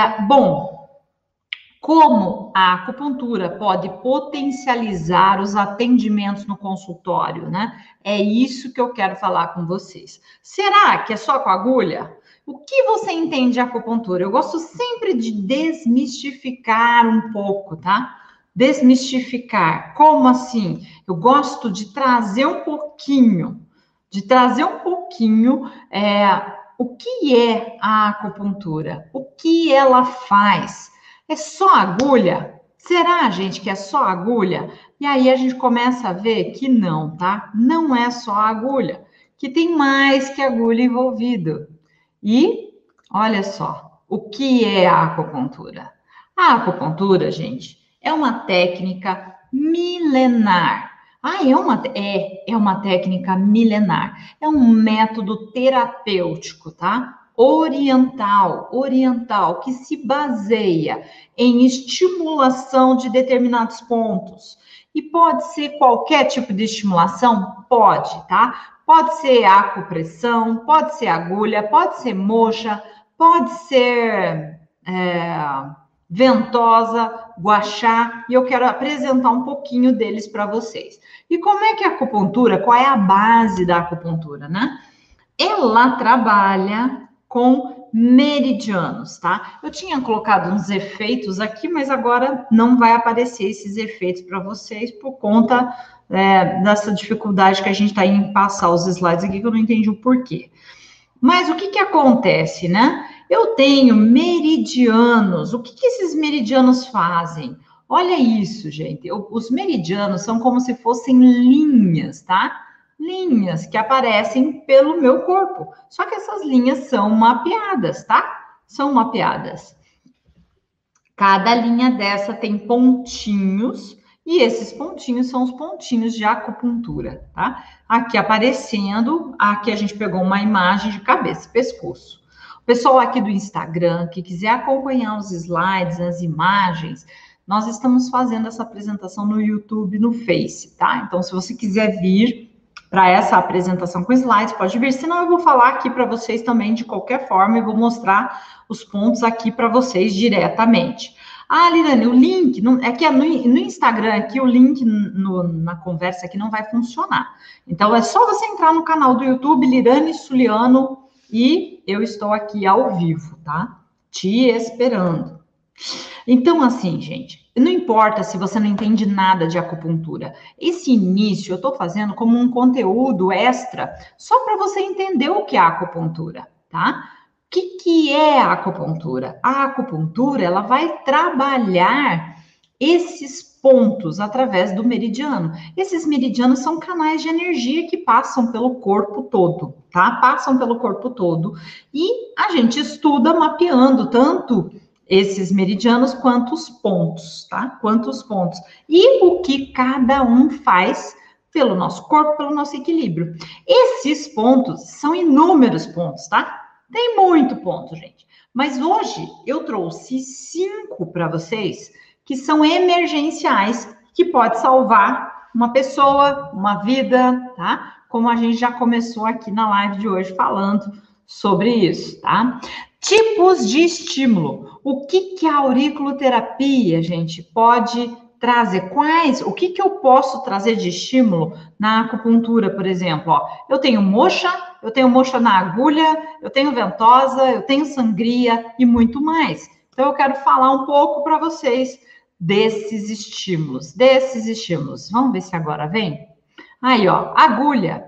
É, bom, como a acupuntura pode potencializar os atendimentos no consultório, né? É isso que eu quero falar com vocês. Será que é só com agulha? O que você entende de acupuntura? Eu gosto sempre de desmistificar um pouco, tá? Desmistificar. Como assim? Eu gosto de trazer um pouquinho, de trazer um pouquinho é, o que é a acupuntura, o que ela faz. É só agulha? Será, gente, que é só agulha? E aí a gente começa a ver que não, tá? Não é só agulha, que tem mais que agulha envolvido. E olha só, o que é a acupuntura? A acupuntura, gente, é uma técnica milenar. Ah, é uma, é, é uma técnica milenar. É um método terapêutico, tá? Oriental, oriental, que se baseia em estimulação de determinados pontos. E pode ser qualquer tipo de estimulação? Pode, tá? Pode ser acupressão, pode ser agulha, pode ser mocha, pode ser é, ventosa, guachá, e eu quero apresentar um pouquinho deles para vocês. E como é que a acupuntura, qual é a base da acupuntura, né? Ela trabalha com meridianos, tá? Eu tinha colocado uns efeitos aqui, mas agora não vai aparecer esses efeitos para vocês por conta é, dessa dificuldade que a gente está em passar os slides aqui, que eu não entendi o porquê. Mas o que, que acontece, né? Eu tenho meridianos. O que, que esses meridianos fazem? Olha isso, gente. Eu, os meridianos são como se fossem linhas, tá? Linhas que aparecem pelo meu corpo. Só que essas linhas são mapeadas, tá? São mapeadas. Cada linha dessa tem pontinhos e esses pontinhos são os pontinhos de acupuntura, tá? Aqui aparecendo, aqui a gente pegou uma imagem de cabeça e pescoço. O pessoal aqui do Instagram que quiser acompanhar os slides, as imagens, nós estamos fazendo essa apresentação no YouTube, no Face, tá? Então, se você quiser vir para essa apresentação com slides, pode vir. Senão, eu vou falar aqui para vocês também de qualquer forma e vou mostrar os pontos aqui para vocês diretamente. Ah, Lirane, o link, não, é que no, no, Instagram aqui, o link no, na conversa aqui não vai funcionar. Então, é só você entrar no canal do YouTube, Lirane Suliano, e eu estou aqui ao vivo, tá? Te esperando. Então, assim, gente, não importa se você não entende nada de acupuntura. Esse início eu estou fazendo como um conteúdo extra, só para você entender o que é acupuntura, tá? O que, que é a acupuntura? A acupuntura ela vai trabalhar esses pontos através do meridiano. Esses meridianos são canais de energia que passam pelo corpo todo, tá? Passam pelo corpo todo. E a gente estuda mapeando tanto esses meridianos quanto os pontos, tá? Quantos pontos. E o que cada um faz pelo nosso corpo, pelo nosso equilíbrio. Esses pontos são inúmeros pontos, tá? Tem muito ponto, gente. Mas hoje eu trouxe cinco para vocês que são emergenciais, que pode salvar uma pessoa, uma vida, tá? Como a gente já começou aqui na live de hoje falando sobre isso, tá? Tipos de estímulo. O que, que a auriculoterapia, gente, pode trazer? Quais? O que, que eu posso trazer de estímulo na acupuntura, por exemplo? Ó, eu tenho moxa, eu tenho moxa na agulha, eu tenho ventosa, eu tenho sangria e muito mais. Então, eu quero falar um pouco para vocês desses estímulos, desses estímulos. Vamos ver se agora vem? Aí, ó, agulha.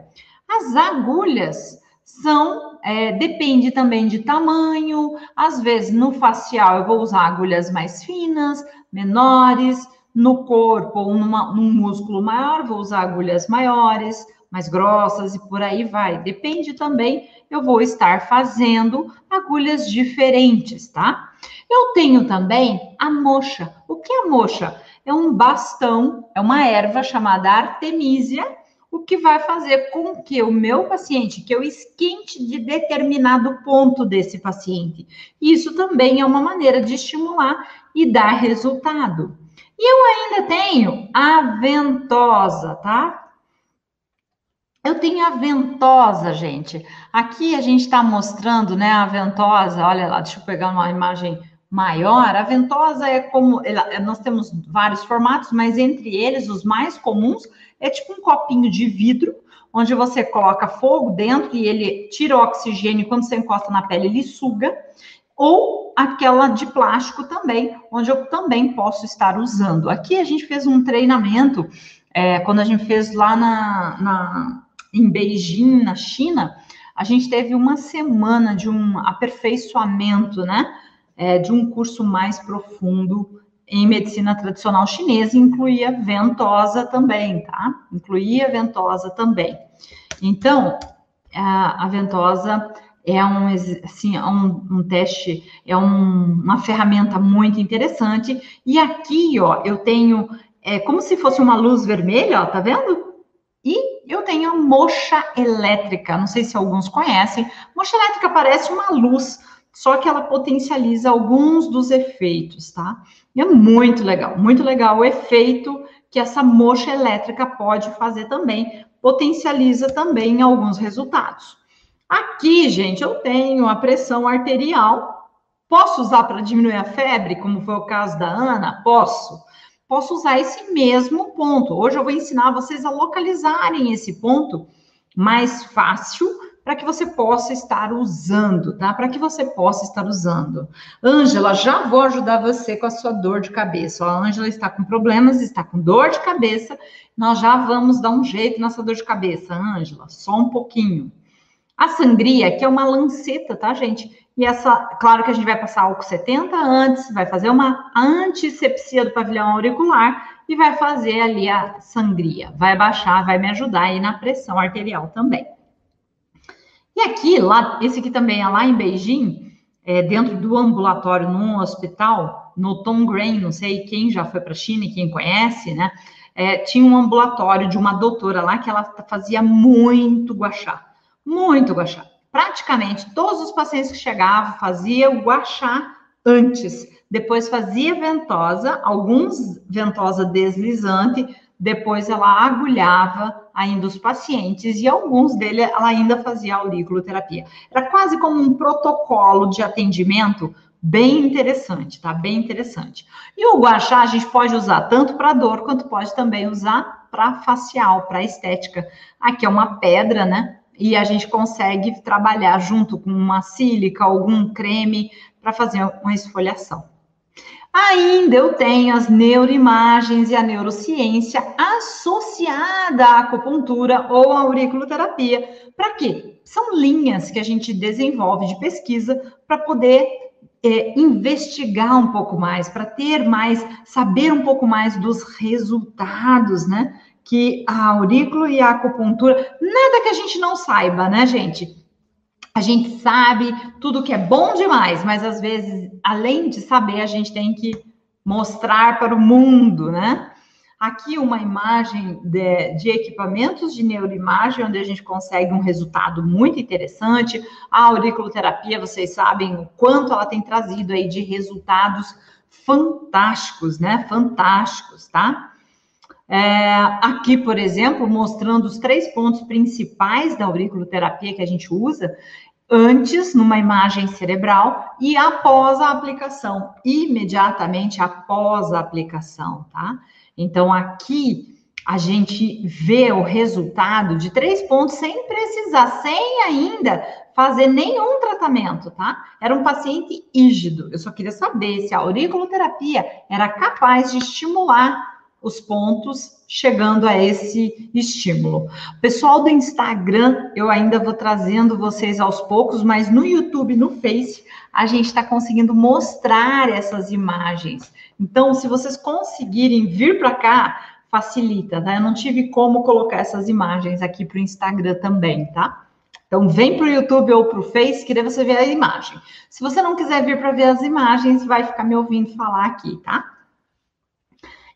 As agulhas são, é, depende também de tamanho, às vezes no facial eu vou usar agulhas mais finas, menores, no corpo ou numa, num músculo maior, vou usar agulhas maiores, mais grossas e por aí vai. Depende também, eu vou estar fazendo agulhas diferentes, tá? Eu tenho também a moxa. O que é a moxa? É um bastão, é uma erva chamada artemisia, o que vai fazer com que o meu paciente, que eu esquente de determinado ponto desse paciente. Isso também é uma maneira de estimular e dar resultado. E eu ainda tenho a ventosa, tá? Eu tenho a ventosa, gente. Aqui a gente está mostrando, né, a ventosa. Olha lá, deixa eu pegar uma imagem maior, a ventosa é como nós temos vários formatos, mas entre eles os mais comuns é tipo um copinho de vidro onde você coloca fogo dentro e ele tira o oxigênio quando você encosta na pele ele suga, ou aquela de plástico também, onde eu também posso estar usando. Aqui a gente fez um treinamento é, quando a gente fez lá na, na em Beijing, na China, a gente teve uma semana de um aperfeiçoamento, né? É, de um curso mais profundo em medicina tradicional chinesa, incluía ventosa também, tá? Incluía ventosa também. Então, a, a ventosa é um, assim, é um, um teste, é um, uma ferramenta muito interessante. E aqui, ó, eu tenho, é como se fosse uma luz vermelha, ó, tá vendo? E eu tenho a mocha elétrica, não sei se alguns conhecem. Mocha elétrica parece uma luz, só que ela potencializa alguns dos efeitos, tá? E é muito legal, muito legal o efeito que essa mocha elétrica pode fazer também, potencializa também alguns resultados. Aqui, gente, eu tenho a pressão arterial. Posso usar para diminuir a febre, como foi o caso da Ana? Posso posso usar esse mesmo ponto. Hoje eu vou ensinar vocês a localizarem esse ponto mais fácil para que você possa estar usando, tá? Para que você possa estar usando. Ângela, já vou ajudar você com a sua dor de cabeça. A Ângela está com problemas, está com dor de cabeça. Nós já vamos dar um jeito nessa dor de cabeça, Ângela, só um pouquinho. A sangria, que é uma lanceta, tá, gente? E essa, claro que a gente vai passar álcool 70 antes, vai fazer uma antisepsia do pavilhão auricular e vai fazer ali a sangria. Vai baixar, vai me ajudar aí na pressão arterial também. E aqui, lá, esse aqui também é lá em Beijing, é, dentro do ambulatório, num hospital, no Tom Green, não sei quem já foi para a China e quem conhece, né? É, tinha um ambulatório de uma doutora lá que ela fazia muito guachá, muito guachá praticamente todos os pacientes que chegavam faziam o guachá antes, depois fazia ventosa, alguns ventosa deslizante, depois ela agulhava ainda os pacientes e alguns deles ela ainda fazia auriculoterapia. Era quase como um protocolo de atendimento bem interessante, tá? Bem interessante. E o guachá a gente pode usar tanto para dor quanto pode também usar para facial, para estética. Aqui é uma pedra, né? E a gente consegue trabalhar junto com uma sílica, algum creme, para fazer uma esfoliação. Ainda eu tenho as neuroimagens e a neurociência associada à acupuntura ou à auriculoterapia. Para quê? São linhas que a gente desenvolve de pesquisa para poder é, investigar um pouco mais, para ter mais, saber um pouco mais dos resultados, né? Que a aurículo e a acupuntura, nada que a gente não saiba, né, gente? A gente sabe tudo que é bom demais, mas às vezes, além de saber, a gente tem que mostrar para o mundo, né? Aqui uma imagem de, de, equipamentos de neuroimagem, onde a gente consegue um resultado muito interessante. A auriculoterapia, vocês sabem o quanto ela tem trazido aí de resultados fantásticos, né? Fantásticos, tá? É, aqui, por exemplo, mostrando os três pontos principais da auriculoterapia que a gente usa, antes numa imagem cerebral e após a aplicação, imediatamente após a aplicação, tá? Então, aqui a gente vê o resultado de três pontos sem precisar, sem ainda fazer nenhum tratamento, tá? Era um paciente ígido. Eu só queria saber se a auriculoterapia era capaz de estimular os pontos chegando a esse estímulo. Pessoal do Instagram, eu ainda vou trazendo vocês aos poucos, mas no YouTube, no Face, a gente está conseguindo mostrar essas imagens. Então, se vocês conseguirem vir para cá, facilita, tá? Eu não tive como colocar essas imagens aqui para o Instagram também, tá? Então, vem para o YouTube ou para o Face, que daí você vê a imagem. Se você não quiser vir para ver as imagens, vai ficar me ouvindo falar aqui, tá?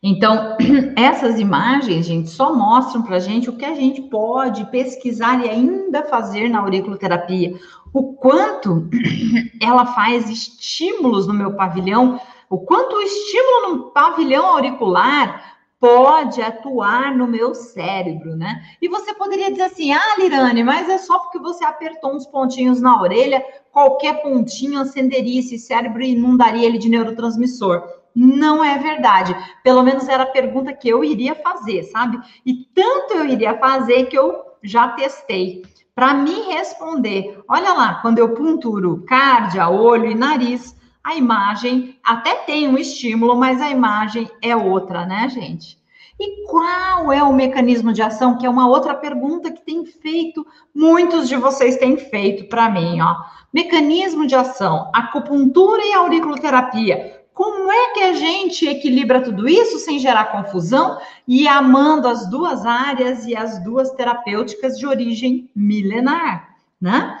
Então, essas imagens, gente, só mostram para a gente o que a gente pode pesquisar e ainda fazer na auriculoterapia. O quanto ela faz estímulos no meu pavilhão, o quanto o estímulo no pavilhão auricular pode atuar no meu cérebro, né? E você poderia dizer assim: ah, Lirane, mas é só porque você apertou uns pontinhos na orelha, qualquer pontinho acenderia esse cérebro e inundaria ele de neurotransmissor. Não é verdade. Pelo menos era a pergunta que eu iria fazer, sabe? E tanto eu iria fazer que eu já testei. Para me responder, olha lá, quando eu punturo cárdia, olho e nariz, a imagem até tem um estímulo, mas a imagem é outra, né, gente? E qual é o mecanismo de ação? Que é uma outra pergunta que tem feito, muitos de vocês têm feito para mim, ó. Mecanismo de ação, acupuntura e auriculoterapia. Como é que a gente equilibra tudo isso sem gerar confusão e amando as duas áreas e as duas terapêuticas de origem milenar, né?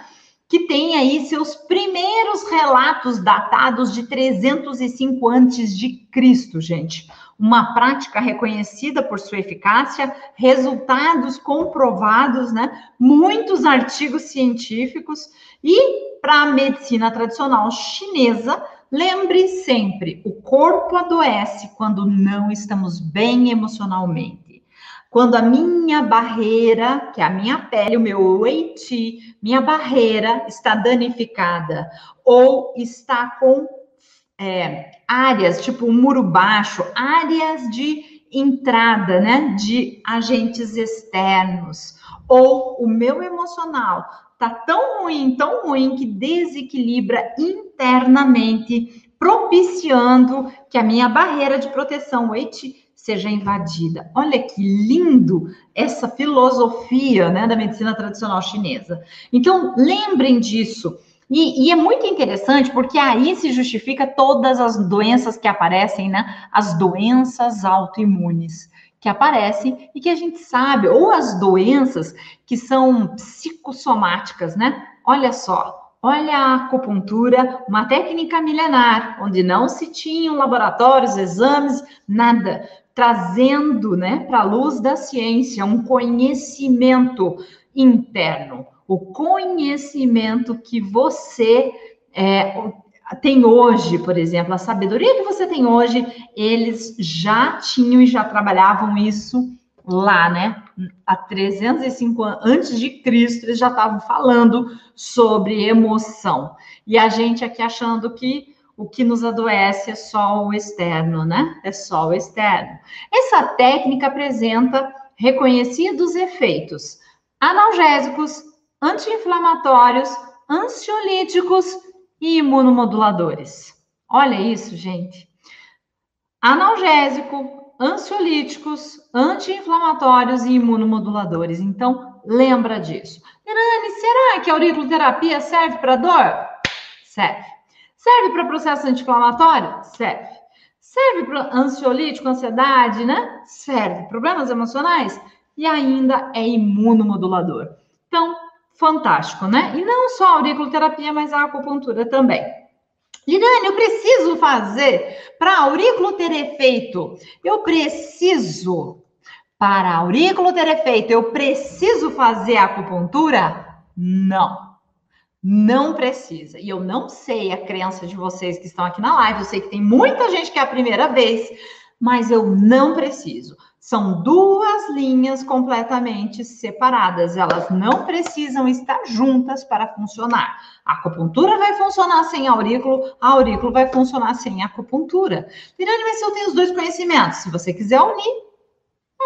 que tem aí seus primeiros relatos datados de 305 antes de Cristo, gente. Uma prática reconhecida por sua eficácia, resultados comprovados, né? Muitos artigos científicos e para a medicina tradicional chinesa, lembre sempre, o corpo adoece quando não estamos bem emocionalmente. Quando a minha barreira, que é a minha pele, o meu Eiti, minha barreira está danificada ou está com é, áreas, tipo um muro baixo, áreas de entrada, né, de agentes externos, ou o meu emocional tá tão ruim, tão ruim que desequilibra internamente, propiciando que a minha barreira de proteção, o seja invadida. Olha que lindo essa filosofia né, da medicina tradicional chinesa. Então, lembrem disso. E, e, é muito interessante porque aí se justifica todas as doenças que aparecem, né? As doenças autoimunes que aparecem e que a gente sabe, ou as doenças que são psicossomáticas, né? Olha só, olha a acupuntura, uma técnica milenar, onde não se tinham laboratórios, exames, nada trazendo né, para a luz da ciência um conhecimento interno, o conhecimento que você é, tem hoje, por exemplo, a sabedoria que você tem hoje, eles já tinham e já trabalhavam isso lá, né? Há 305 anos antes de Cristo, eles já estavam falando sobre emoção. E a gente aqui achando que o que nos adoece é só o externo, né? É só o externo. Essa técnica apresenta reconhecidos efeitos analgésicos, anti-inflamatórios, ansiolíticos e imunomoduladores. Olha isso, gente. Analgésico, ansiolíticos, anti-inflamatórios e imunomoduladores. Então, lembra disso. Irane, será que a auriculoterapia serve para dor? Serve. Serve para processo anti-inflamatório? Serve. Serve para ansiolítico, ansiedade, né? Serve. Problemas emocionais? E ainda é imunomodulador. Então, fantástico, né? E não só a auriculoterapia, mas a acupuntura também. Lirane, eu preciso fazer para aurículo ter efeito. Eu preciso, para aurículo ter efeito, eu preciso fazer acupuntura? Não. Não precisa. E eu não sei a crença de vocês que estão aqui na live. Eu sei que tem muita gente que é a primeira vez, mas eu não preciso. São duas linhas completamente separadas. Elas não precisam estar juntas para funcionar. A acupuntura vai funcionar sem aurículo, aurículo vai funcionar sem acupuntura. Mirane, mas se eu tenho os dois conhecimentos, se você quiser unir,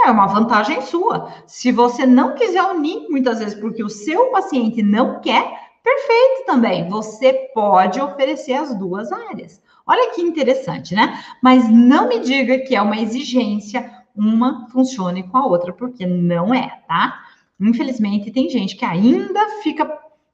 é uma vantagem sua. Se você não quiser unir, muitas vezes porque o seu paciente não quer, Perfeito também. Você pode oferecer as duas áreas. Olha que interessante, né? Mas não me diga que é uma exigência uma funcione com a outra, porque não é, tá? Infelizmente, tem gente que ainda fica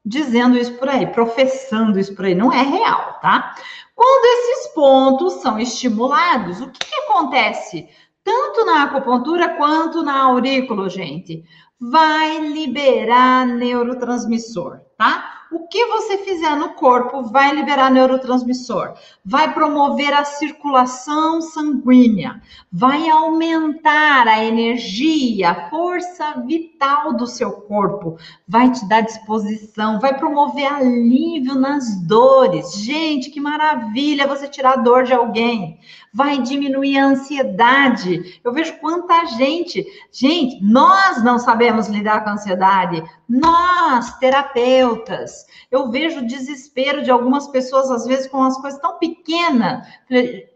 dizendo isso por aí, professando isso por aí. Não é real, tá? Quando esses pontos são estimulados, o que, que acontece? Tanto na acupuntura quanto na aurículo, gente. Vai liberar neurotransmissor, tá? O que você fizer no corpo vai liberar neurotransmissor, vai promover a circulação sanguínea, vai aumentar a energia, a força vital do seu corpo, vai te dar disposição, vai promover alívio nas dores. Gente, que maravilha você tirar a dor de alguém. Vai diminuir a ansiedade. Eu vejo quanta gente, gente, nós não sabemos lidar com a ansiedade, nós, terapeutas. Eu vejo o desespero de algumas pessoas, às vezes, com as coisas tão pequenas.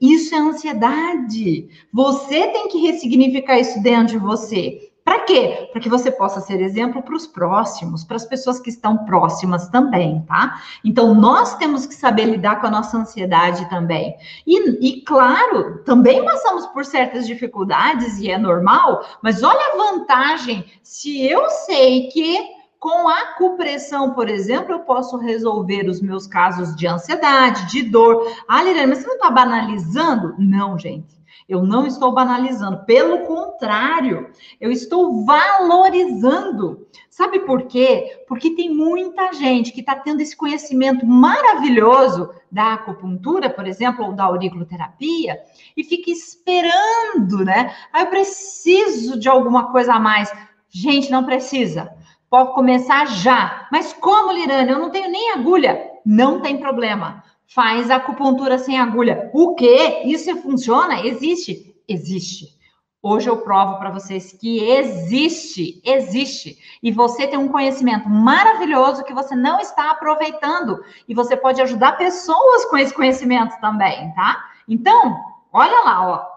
Isso é ansiedade. Você tem que ressignificar isso dentro de você. Para quê? Para que você possa ser exemplo para os próximos, para as pessoas que estão próximas também, tá? Então, nós temos que saber lidar com a nossa ansiedade também. E, e, claro, também passamos por certas dificuldades e é normal, mas olha a vantagem se eu sei que com a acupressão, por exemplo, eu posso resolver os meus casos de ansiedade, de dor. Ah, Liliane, mas você não está banalizando? Não, gente. Eu não estou banalizando, pelo contrário, eu estou valorizando. Sabe por quê? Porque tem muita gente que está tendo esse conhecimento maravilhoso da acupuntura, por exemplo, ou da auriculoterapia, e fica esperando, né? Ah, eu preciso de alguma coisa a mais. Gente, não precisa. Pode começar já. Mas como, Lirane? Eu não tenho nem agulha. Não tem problema faz acupuntura sem agulha. O quê? Isso funciona? Existe? Existe. Hoje eu provo para vocês que existe, existe. E você tem um conhecimento maravilhoso que você não está aproveitando. E você pode ajudar pessoas com esse conhecimento também, tá? Então, olha lá, ó.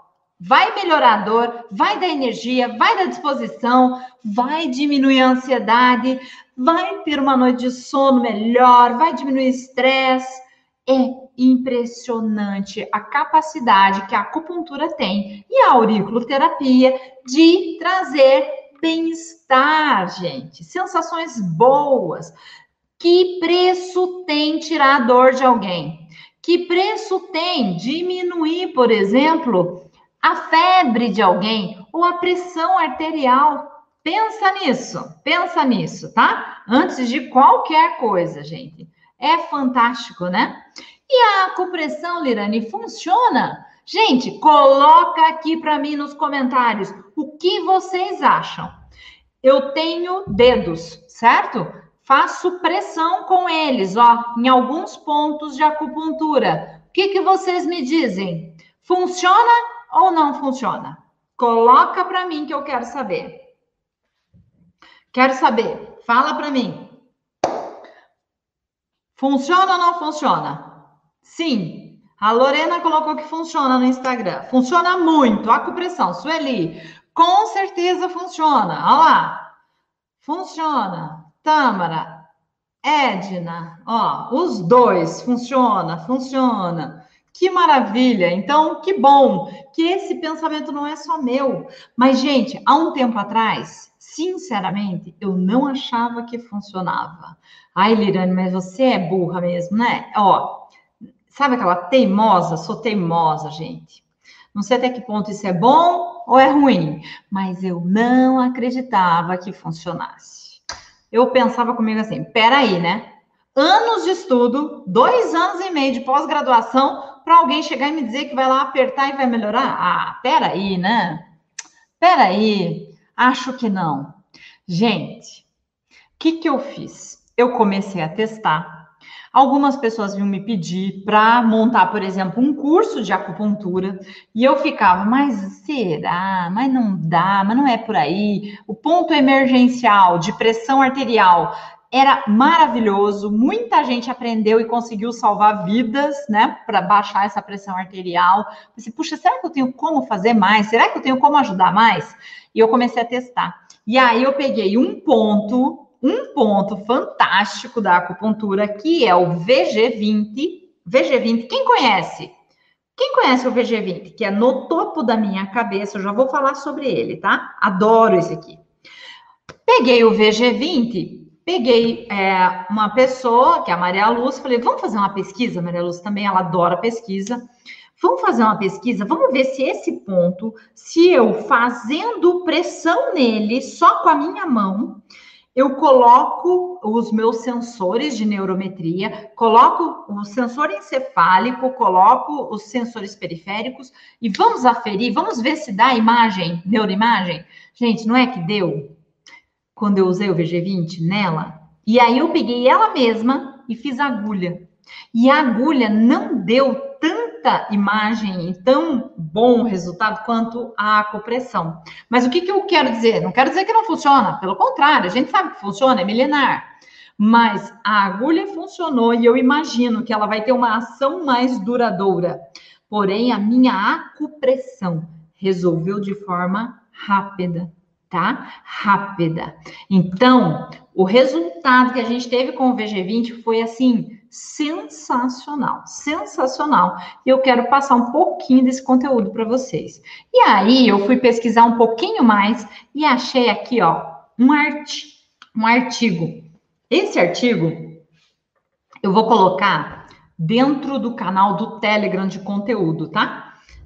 Vai melhorar a dor, vai dar energia, vai dar disposição, vai diminuir a ansiedade, vai ter uma noite de sono melhor, vai diminuir o estresse é impressionante a capacidade que a acupuntura tem e a auriculoterapia de trazer bem-estar, gente, sensações boas. Que preço tem tirar a dor de alguém? Que preço tem diminuir, por exemplo, a febre de alguém ou a pressão arterial? Pensa nisso, pensa nisso, tá? Antes de qualquer coisa, gente. É fantástico, né? E a acupressão, Lirane, funciona? Gente, coloca aqui para mim nos comentários o que vocês acham. Eu tenho dedos, certo? Faço pressão com eles, ó, em alguns pontos de acupuntura. O que, que vocês me dizem? Funciona ou não funciona? Coloca para mim que eu quero saber. Quero saber. Fala para mim. Funciona ou não funciona? Sim. A Lorena colocou que funciona no Instagram. Funciona muito. Acupressão. Sueli, com certeza funciona. Olha lá. Funciona. Tâmara, Edna, ó, os dois. Funciona, funciona. Que maravilha! Então, que bom que esse pensamento não é só meu. Mas, gente, há um tempo atrás, sinceramente, eu não achava que funcionava. Ai, Lirane, mas você é burra mesmo, né? Ó, sabe aquela teimosa? Sou teimosa, gente. Não sei até que ponto isso é bom ou é ruim, mas eu não acreditava que funcionasse. Eu pensava comigo assim: peraí, né? Anos de estudo, dois anos e meio de pós-graduação, para alguém chegar e me dizer que vai lá apertar e vai melhorar? Ah, peraí, né? Peraí, acho que não. Gente, o que, que eu fiz? eu comecei a testar. Algumas pessoas vinham me pedir para montar, por exemplo, um curso de acupuntura, e eu ficava, mas será? Mas não dá, mas não é por aí. O ponto emergencial de pressão arterial era maravilhoso, muita gente aprendeu e conseguiu salvar vidas, né, para baixar essa pressão arterial. Pensei, puxa, será que eu tenho como fazer mais? Será que eu tenho como ajudar mais? E eu comecei a testar. E aí eu peguei um ponto um ponto fantástico da acupuntura, que é o VG20. VG20, quem conhece? Quem conhece o VG20? Que é no topo da minha cabeça, eu já vou falar sobre ele, tá? Adoro esse aqui. Peguei o VG20, peguei é, uma pessoa, que é a Maria Luz, falei, vamos fazer uma pesquisa? Maria Luz também, ela adora pesquisa. Vamos fazer uma pesquisa, vamos ver se esse ponto, se eu fazendo pressão nele só com a minha mão, eu coloco os meus sensores de neurometria, coloco o sensor encefálico, coloco os sensores periféricos e vamos aferir, vamos ver se dá imagem, neuroimagem. Gente, não é que deu quando eu usei o VG20 nela? E aí eu peguei ela mesma e fiz agulha. E a agulha não deu tanta imagem tão bom resultado quanto a acupressão. Mas o que, que eu quero dizer? Não quero dizer que não funciona, pelo contrário, a gente sabe que funciona, é milenar. Mas a agulha funcionou e eu imagino que ela vai ter uma ação mais duradoura. Porém, a minha acupressão resolveu de forma rápida, tá? Rápida. Então, o resultado que a gente teve com o VG20 foi assim sensacional, sensacional. E eu quero passar um pouquinho desse conteúdo para vocês. E aí eu fui pesquisar um pouquinho mais e achei aqui, ó, um, um artigo. Esse artigo eu vou colocar dentro do canal do Telegram de conteúdo, tá?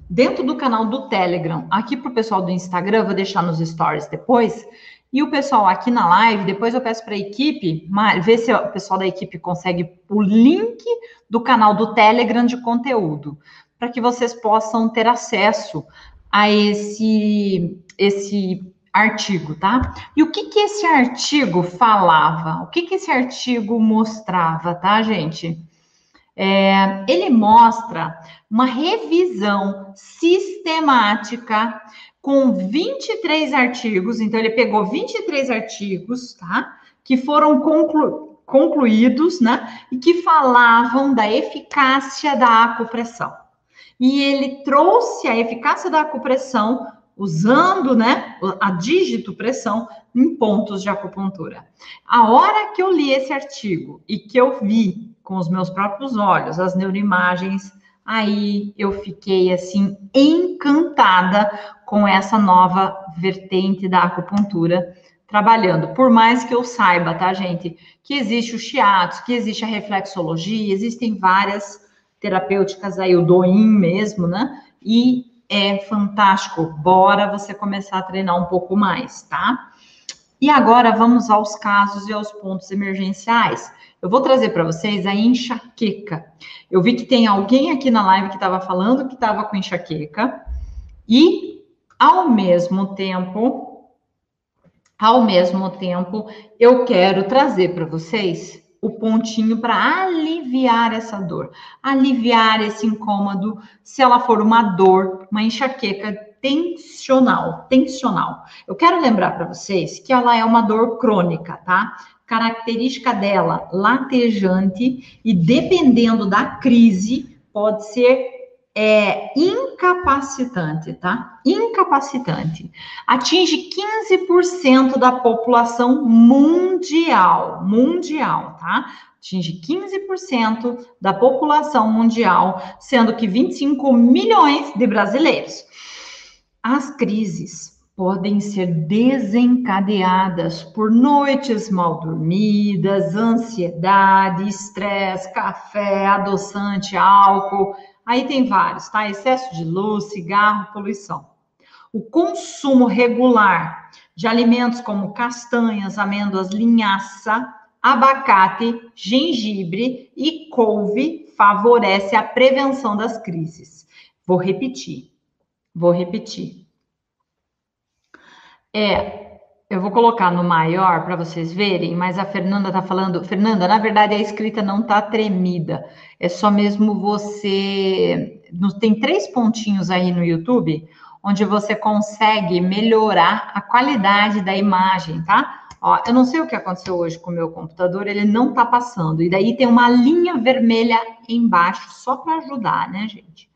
Dentro do canal do Telegram, aqui para o pessoal do Instagram, vou deixar nos stories depois. E o pessoal aqui na live, depois eu peço para a equipe, ver se o pessoal da equipe consegue o link do canal do Telegram de conteúdo, para que vocês possam ter acesso a esse, esse artigo, tá? E o que que esse artigo falava? O que que esse artigo mostrava, tá, gente? É, ele mostra uma revisão sistemática com 23 artigos, então ele pegou 23 artigos, tá? Que foram conclu concluídos, né? E que falavam da eficácia da acupressão. E ele trouxe a eficácia da acupressão usando, né, a dígito pressão em pontos de acupuntura. A hora que eu li esse artigo e que eu vi com os meus próprios olhos as neuroimagens aí eu fiquei assim encantada com essa nova vertente da acupuntura trabalhando. Por mais que eu saiba, tá, gente, que existe o shiatsu, que existe a reflexologia, existem várias terapêuticas aí, o doin mesmo, né? E é fantástico. Bora você começar a treinar um pouco mais, tá? E agora vamos aos casos e aos pontos emergenciais. Eu vou trazer para vocês a enxaqueca. Eu vi que tem alguém aqui na live que estava falando que estava com enxaqueca e, ao mesmo tempo, ao mesmo tempo, eu quero trazer para vocês o pontinho para aliviar essa dor, aliviar esse incômodo, se ela for uma dor, uma enxaqueca tensional, tensional. Eu quero lembrar para vocês que ela é uma dor crônica, tá? Característica dela latejante e dependendo da crise pode ser é, incapacitante, tá? Incapacitante. Atinge 15% da população mundial, mundial, tá? Atinge 15% da população mundial, sendo que 25 milhões de brasileiros. As crises podem ser desencadeadas por noites mal dormidas, ansiedade, estresse, café, adoçante, álcool. Aí tem vários, tá? Excesso de luz, cigarro, poluição. O consumo regular de alimentos como castanhas, amêndoas, linhaça, abacate, gengibre e couve favorece a prevenção das crises. Vou repetir. Vou repetir é, eu vou colocar no maior para vocês verem, mas a Fernanda tá falando. Fernanda, na verdade a escrita não tá tremida. É só mesmo você. Tem três pontinhos aí no YouTube onde você consegue melhorar a qualidade da imagem, tá? Ó, eu não sei o que aconteceu hoje com o meu computador, ele não tá passando. E daí tem uma linha vermelha embaixo só para ajudar, né, gente?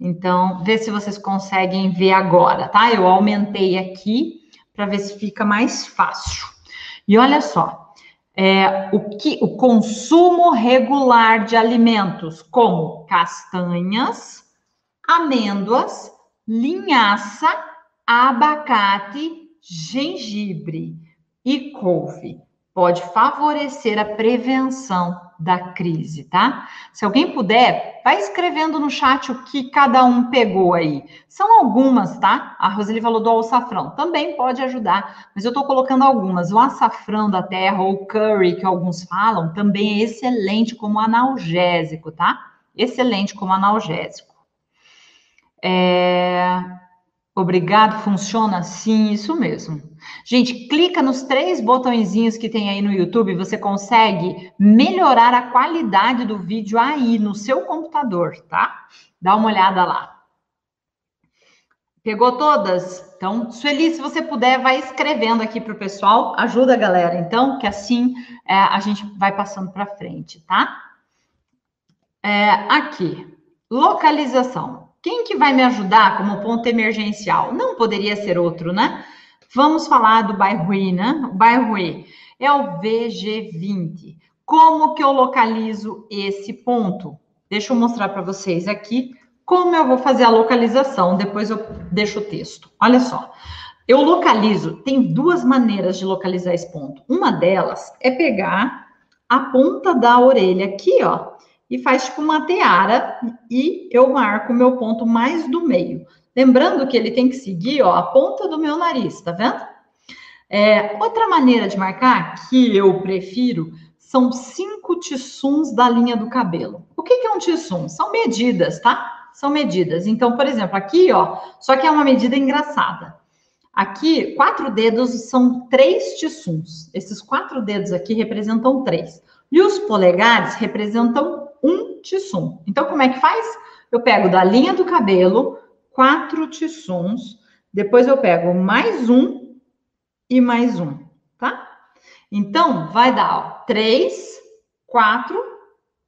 Então, vê se vocês conseguem ver agora, tá? Eu aumentei aqui para ver se fica mais fácil. E olha só, é, o que o consumo regular de alimentos como castanhas, amêndoas, linhaça, abacate, gengibre e couve pode favorecer a prevenção da crise, tá? Se alguém puder, vai escrevendo no chat o que cada um pegou aí. São algumas, tá? A Roseli falou do açafrão, também pode ajudar, mas eu tô colocando algumas. O açafrão da terra ou curry, que alguns falam, também é excelente como analgésico, tá? Excelente como analgésico. É... Obrigado, funciona? Sim, isso mesmo. Gente, clica nos três botõezinhos que tem aí no YouTube, você consegue melhorar a qualidade do vídeo aí no seu computador, tá? Dá uma olhada lá. Pegou todas? Então, Sueli, se você puder, vai escrevendo aqui para o pessoal, ajuda a galera, então, que assim é, a gente vai passando para frente, tá? É, aqui, localização. Quem que vai me ajudar como ponto emergencial? Não poderia ser outro, né? Vamos falar do bairro I, né? O bairro I é o VG20. Como que eu localizo esse ponto? Deixa eu mostrar para vocês aqui como eu vou fazer a localização, depois eu deixo o texto. Olha só. Eu localizo, tem duas maneiras de localizar esse ponto. Uma delas é pegar a ponta da orelha aqui, ó, e faz tipo uma teara e eu marco o meu ponto mais do meio. Lembrando que ele tem que seguir, ó, a ponta do meu nariz, tá vendo? É, outra maneira de marcar que eu prefiro são cinco tissuns da linha do cabelo. O que, que é um tissum? São medidas, tá? são medidas. Então, por exemplo, aqui, ó, só que é uma medida engraçada. Aqui, quatro dedos são três tissuns. Esses quatro dedos aqui representam três. E os polegares representam um tissum. Então, como é que faz? Eu pego da linha do cabelo quatro tissuns, depois eu pego mais um e mais um, tá? Então, vai dar ó, três, quatro,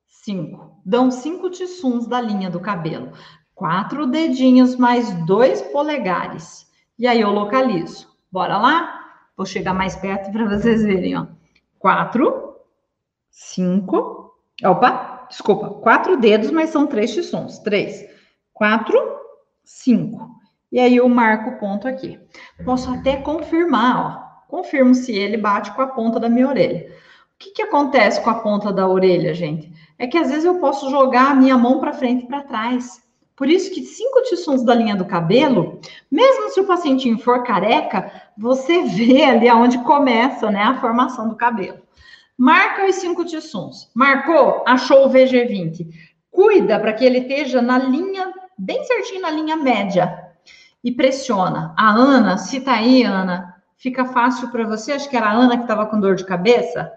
cinco dão cinco tissuns da linha do cabelo. Quatro dedinhos mais dois polegares. E aí eu localizo. Bora lá? Vou chegar mais perto para vocês verem, ó. Quatro, cinco. Opa, desculpa. Quatro dedos, mas são três tissuns. Três, quatro, cinco. E aí eu marco o ponto aqui. Posso até confirmar, ó. Confirmo se ele bate com a ponta da minha orelha. O que, que acontece com a ponta da orelha, gente? é que às vezes eu posso jogar a minha mão para frente e para trás. Por isso que cinco tissuns da linha do cabelo, mesmo se o pacientinho for careca, você vê ali aonde começa né, a formação do cabelo. Marca os cinco tissuns. Marcou? Achou o VG20. Cuida para que ele esteja na linha, bem certinho na linha média. E pressiona. A Ana, se tá aí, Ana, fica fácil para você. Acho que era a Ana que estava com dor de cabeça.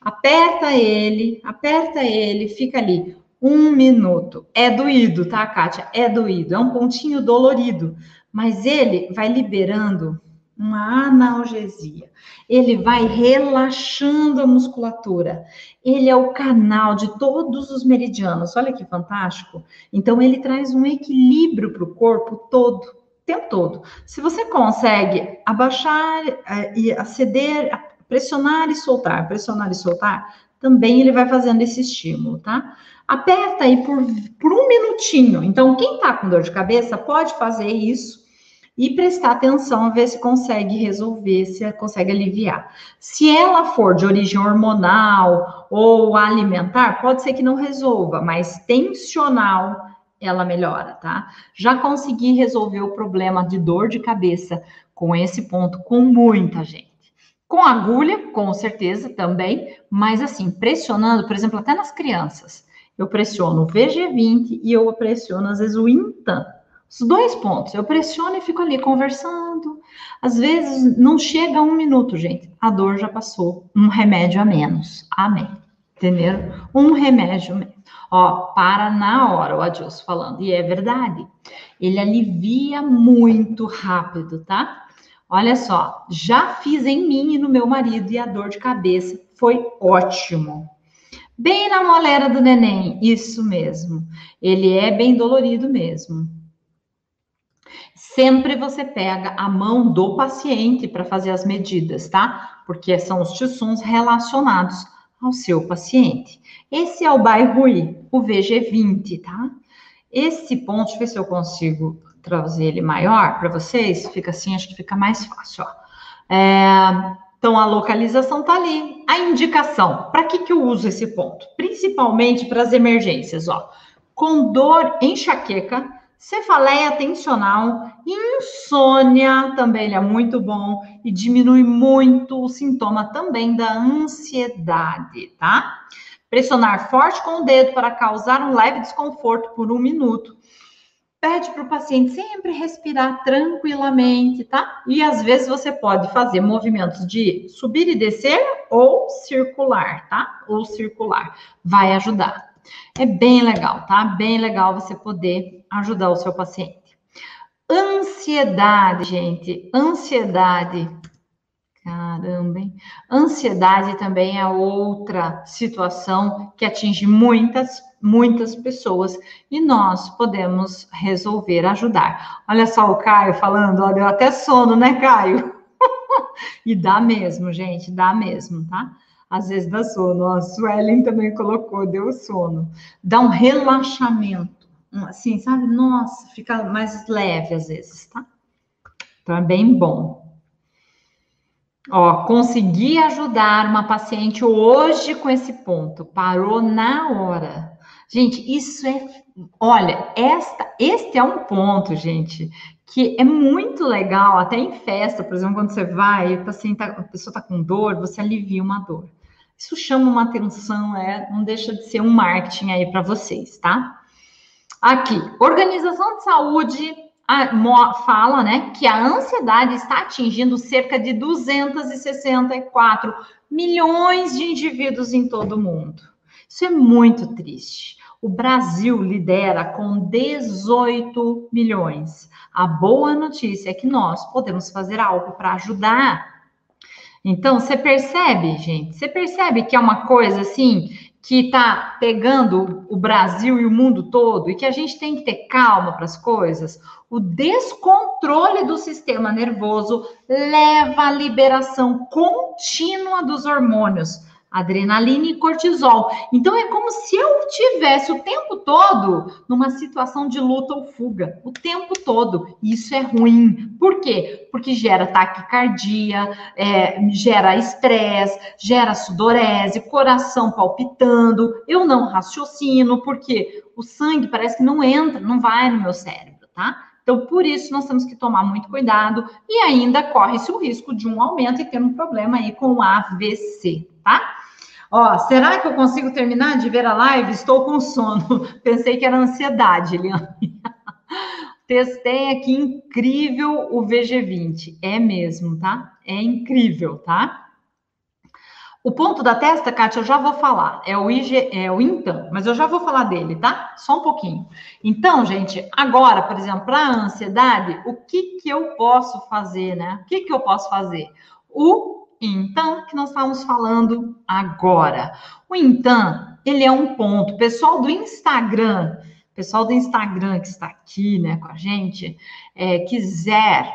Aperta ele, aperta ele, fica ali um minuto. É doído, tá, Kátia? É doído, é um pontinho dolorido, mas ele vai liberando uma analgesia. Ele vai relaxando a musculatura. Ele é o canal de todos os meridianos. Olha que fantástico. Então, ele traz um equilíbrio para o corpo todo, o tempo todo. Se você consegue abaixar eh, e aceder, pressionar e soltar, pressionar e soltar, também ele vai fazendo esse estímulo, tá? Aperta aí por, por um minutinho. Então, quem tá com dor de cabeça pode fazer isso e prestar atenção ver se consegue resolver, se consegue aliviar. Se ela for de origem hormonal ou alimentar, pode ser que não resolva, mas tensional ela melhora, tá? Já consegui resolver o problema de dor de cabeça com esse ponto com muita gente. Com agulha, com certeza também, mas assim, pressionando, por exemplo, até nas crianças. Eu pressiono o VG20 e eu pressiono, às vezes, o INTAN. Os dois pontos. Eu pressiono e fico ali conversando. Às vezes, não chega um minuto, gente. A dor já passou. Um remédio a menos. Amém. Entenderam? Um remédio a menos. Ó, para na hora, o Adilson falando. E é verdade. Ele alivia muito rápido, tá? Olha só, já fiz em mim e no meu marido e a dor de cabeça foi ótimo. Bem na molera do neném, isso mesmo. Ele é bem dolorido mesmo. Sempre você pega a mão do paciente para fazer as medidas, tá? Porque são os tissuns relacionados ao seu paciente. Esse é o bairro I, o VG20, tá? Esse ponto, deixa eu ver se eu consigo trazer ele maior para vocês, fica assim, acho que fica mais fácil, ó. É, então, a localização está ali. A indicação, para que, que eu uso esse ponto? Principalmente para as emergências, ó. Com dor, enxaqueca, cefaleia tensional, insônia, também ele é muito bom e diminui muito o sintoma também da ansiedade, tá? Pressionar forte com o dedo para causar um leve desconforto por um minuto pede para o paciente sempre respirar tranquilamente, tá? E às vezes você pode fazer movimentos de subir e descer ou circular, tá? Ou circular. Vai ajudar. É bem legal, tá? Bem legal você poder ajudar o seu paciente. Ansiedade, gente, ansiedade. Caramba, hein? Ansiedade também é outra situação que atinge muitas, muitas pessoas e nós podemos resolver ajudar. Olha só o Caio falando, ó, deu até sono, né, Caio? e dá mesmo, gente, dá mesmo, tá? Às vezes dá sono. A Suelen também colocou, deu sono. Dá um relaxamento assim, sabe? Nossa, fica mais leve às vezes, tá? Então é bem bom. Ó, consegui ajudar uma paciente hoje com esse ponto, parou na hora. Gente, isso é, olha, esta, este é um ponto, gente, que é muito legal, até em festa, por exemplo, quando você vai, o paciente tá, a pessoa está com dor, você alivia uma dor. Isso chama uma atenção, é, não deixa de ser um marketing aí para vocês, tá? Aqui, Organização de Saúde fala, né, que a ansiedade está atingindo cerca de 264 milhões de indivíduos em todo o mundo. Isso é muito triste. O Brasil lidera com 18 milhões. A boa notícia é que nós podemos fazer algo para ajudar. Então, você percebe, gente? Você percebe que é uma coisa assim que está pegando o Brasil e o mundo todo e que a gente tem que ter calma para as coisas, o descontrole do sistema nervoso leva à liberação contínua dos hormônios adrenalina e cortisol. Então é como se eu tivesse o tempo todo numa situação de luta ou fuga, o tempo todo. Isso é ruim. Por quê? Porque gera taquicardia, é, gera estresse, gera sudorese, coração palpitando. Eu não raciocino porque o sangue parece que não entra, não vai no meu cérebro, tá? Então, por isso, nós temos que tomar muito cuidado e ainda corre-se o risco de um aumento e ter um problema aí com o AVC, tá? Ó, será que eu consigo terminar de ver a live? Estou com sono. Pensei que era ansiedade, Eliane. Testei aqui, incrível o VG20. É mesmo, tá? É incrível, tá? O ponto da testa, Kátia, eu já vou falar. É o IG, é o então, mas eu já vou falar dele, tá? Só um pouquinho. Então, gente, agora, por exemplo, para a ansiedade, o que que eu posso fazer, né? O que que eu posso fazer? O então, que nós estamos falando agora. O então, ele é um ponto. Pessoal do Instagram, pessoal do Instagram que está aqui, né, com a gente, é, quiser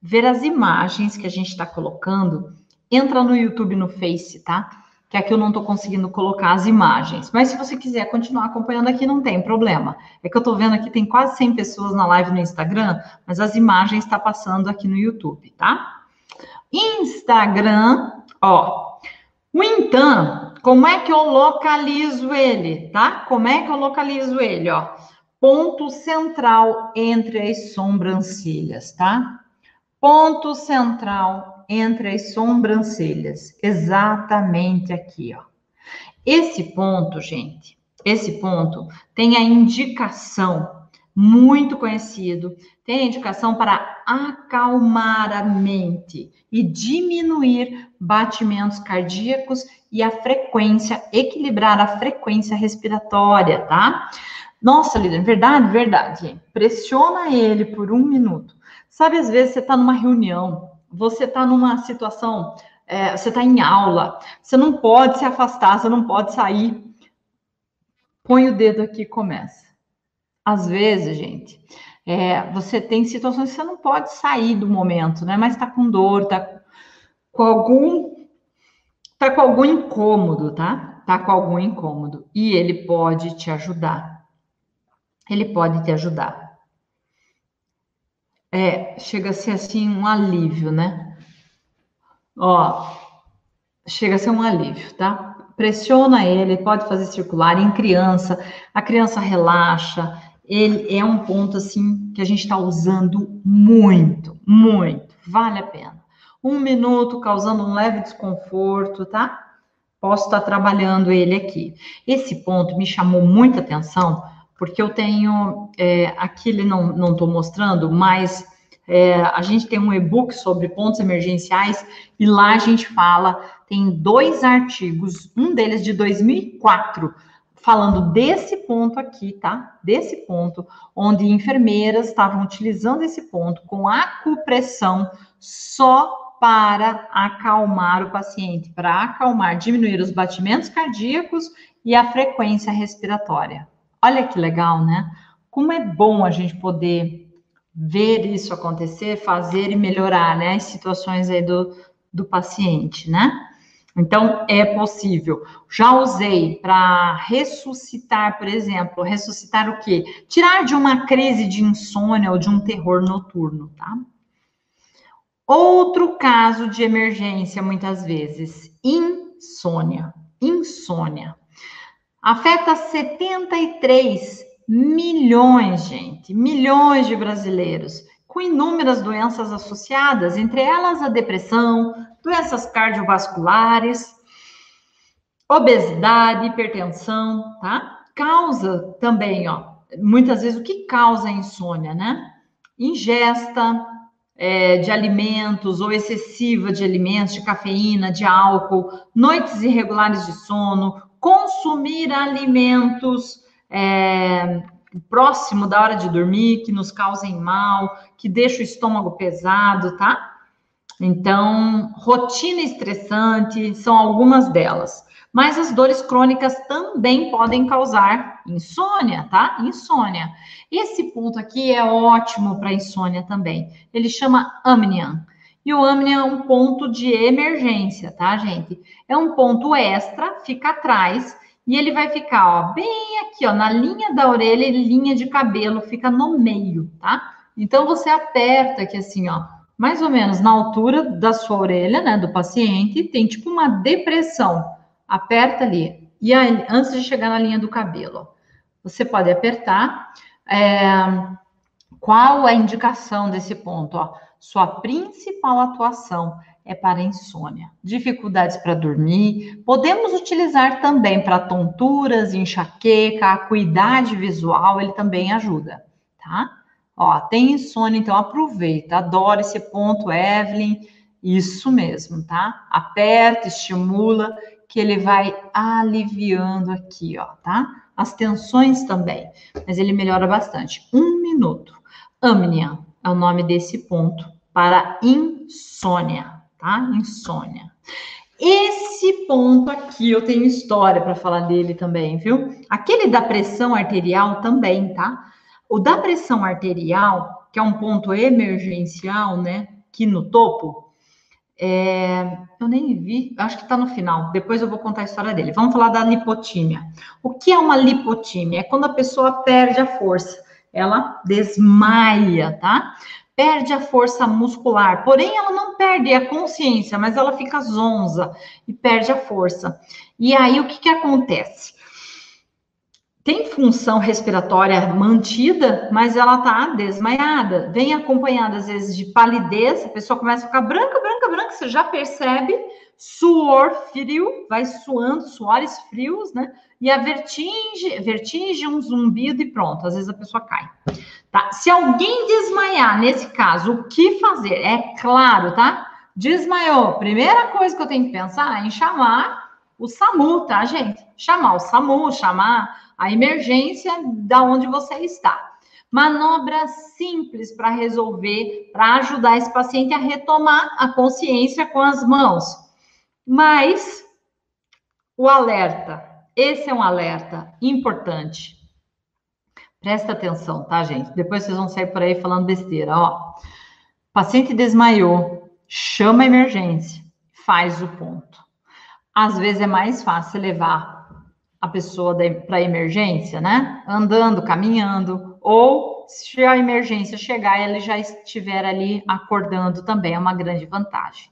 ver as imagens que a gente está colocando, entra no YouTube, no Face, tá? Que aqui eu não estou conseguindo colocar as imagens. Mas se você quiser continuar acompanhando aqui, não tem problema. É que eu estou vendo aqui, tem quase 100 pessoas na live no Instagram, mas as imagens estão tá passando aqui no YouTube, tá? Instagram, ó. O então, como é que eu localizo ele, tá? Como é que eu localizo ele, ó? Ponto central entre as sobrancelhas, tá? Ponto central entre as sobrancelhas, exatamente aqui, ó. Esse ponto, gente, esse ponto tem a indicação muito conhecido, tem indicação para acalmar a mente e diminuir batimentos cardíacos e a frequência, equilibrar a frequência respiratória, tá? Nossa, líder, verdade, verdade. Pressiona ele por um minuto. Sabe, às vezes você está numa reunião, você está numa situação, é, você está em aula, você não pode se afastar, você não pode sair. Põe o dedo aqui e começa. Às vezes, gente, é, você tem situações que você não pode sair do momento, né? Mas tá com dor, tá com algum. tá com algum incômodo, tá? Tá com algum incômodo. E ele pode te ajudar. Ele pode te ajudar. É, chega a ser assim um alívio, né? Ó, chega a ser um alívio, tá? Pressiona ele, pode fazer circular em criança, a criança relaxa, ele é um ponto assim que a gente está usando muito, muito, vale a pena. Um minuto causando um leve desconforto, tá? Posso estar trabalhando ele aqui. Esse ponto me chamou muita atenção, porque eu tenho, é, aqui ele não estou mostrando, mas é, a gente tem um e-book sobre pontos emergenciais e lá a gente fala, tem dois artigos, um deles de 2004, falando desse ponto aqui, tá? Desse ponto, onde enfermeiras estavam utilizando esse ponto com acupressão só para acalmar o paciente, para acalmar, diminuir os batimentos cardíacos e a frequência respiratória. Olha que legal, né? Como é bom a gente poder ver isso acontecer, fazer e melhorar, né, as situações aí do, do paciente, né? Então, é possível. Já usei para ressuscitar, por exemplo, ressuscitar o quê? Tirar de uma crise de insônia ou de um terror noturno, tá? Outro caso de emergência, muitas vezes, insônia. Insônia. Afeta 73 milhões, gente, milhões de brasileiros com inúmeras doenças associadas, entre elas a depressão, doenças cardiovasculares, obesidade, hipertensão, tá? Causa também, ó, muitas vezes o que causa a insônia, né? Ingesta é, de alimentos ou excessiva de alimentos, de cafeína, de álcool, noites irregulares de sono, consumir alimentos é, próximo da hora de dormir, que nos causem mal, que deixa o estômago pesado, tá? Então, rotina estressante são algumas delas. Mas as dores crônicas também podem causar insônia, tá? Insônia. Esse ponto aqui é ótimo para insônia também. Ele chama amnion. E o amnion é um ponto de emergência, tá, gente? É um ponto extra, fica atrás e ele vai ficar, ó, bem aqui, ó, na linha da orelha e linha de cabelo, fica no meio, tá? Então você aperta aqui assim, ó, mais ou menos na altura da sua orelha, né, do paciente, tem tipo uma depressão. Aperta ali. E aí, antes de chegar na linha do cabelo, você pode apertar. É, qual a indicação desse ponto? Ó? Sua principal atuação é para insônia, dificuldades para dormir. Podemos utilizar também para tonturas, enxaqueca, acuidade visual, ele também ajuda, tá? Ó, tem insônia, então aproveita, adora esse ponto, Evelyn, isso mesmo, tá? Aperta, estimula, que ele vai aliviando aqui, ó, tá? As tensões também, mas ele melhora bastante. Um minuto. Amnia é o nome desse ponto para insônia tá? Insônia. Esse ponto aqui eu tenho história para falar dele também, viu? Aquele da pressão arterial também, tá? O da pressão arterial, que é um ponto emergencial, né? Aqui no topo, é... eu nem vi, acho que tá no final. Depois eu vou contar a história dele. Vamos falar da lipotímia. O que é uma lipotímia? É quando a pessoa perde a força, ela desmaia, tá? Perde a força muscular, porém ela não perde a consciência, mas ela fica zonza e perde a força. E aí o que, que acontece? Tem função respiratória mantida, mas ela tá desmaiada. Vem acompanhada às vezes de palidez, a pessoa começa a ficar branca, branca, branca, você já percebe, suor frio, vai suando, suores frios, né? E a vertigem, vertigem, um zumbido e pronto, às vezes a pessoa cai. Tá? Se alguém desmaiar, nesse caso, o que fazer? É claro, tá? Desmaiou. Primeira coisa que eu tenho que pensar é em chamar o SAMU, tá, gente? Chamar o SAMU, chamar a emergência da onde você está. Manobra simples para resolver, para ajudar esse paciente a retomar a consciência com as mãos. Mas o alerta, esse é um alerta importante. Presta atenção, tá, gente? Depois vocês vão sair por aí falando besteira. Ó, paciente desmaiou, chama a emergência, faz o ponto. Às vezes é mais fácil levar a pessoa para emergência, né? Andando, caminhando, ou se a emergência chegar, ele já estiver ali acordando também, é uma grande vantagem.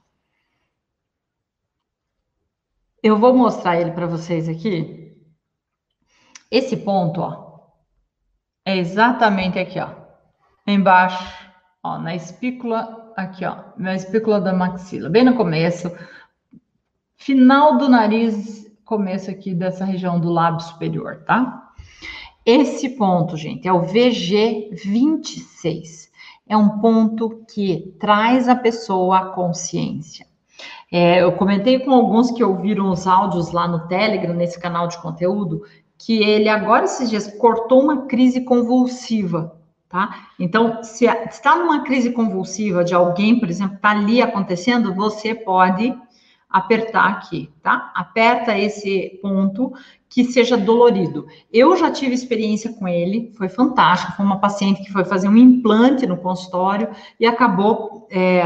Eu vou mostrar ele para vocês aqui. Esse ponto, ó, é exatamente aqui, ó. Embaixo, ó, na espícula, aqui, ó, na espícula da maxila, bem no começo, final do nariz, começo aqui dessa região do lábio superior, tá? Esse ponto, gente, é o VG26. É um ponto que traz a pessoa à consciência. É, eu comentei com alguns que ouviram os áudios lá no Telegram, nesse canal de conteúdo, que ele agora esses dias cortou uma crise convulsiva, tá? Então, se está numa crise convulsiva de alguém, por exemplo, está ali acontecendo, você pode apertar aqui, tá? Aperta esse ponto que seja dolorido. Eu já tive experiência com ele, foi fantástico. Foi uma paciente que foi fazer um implante no consultório e acabou. É,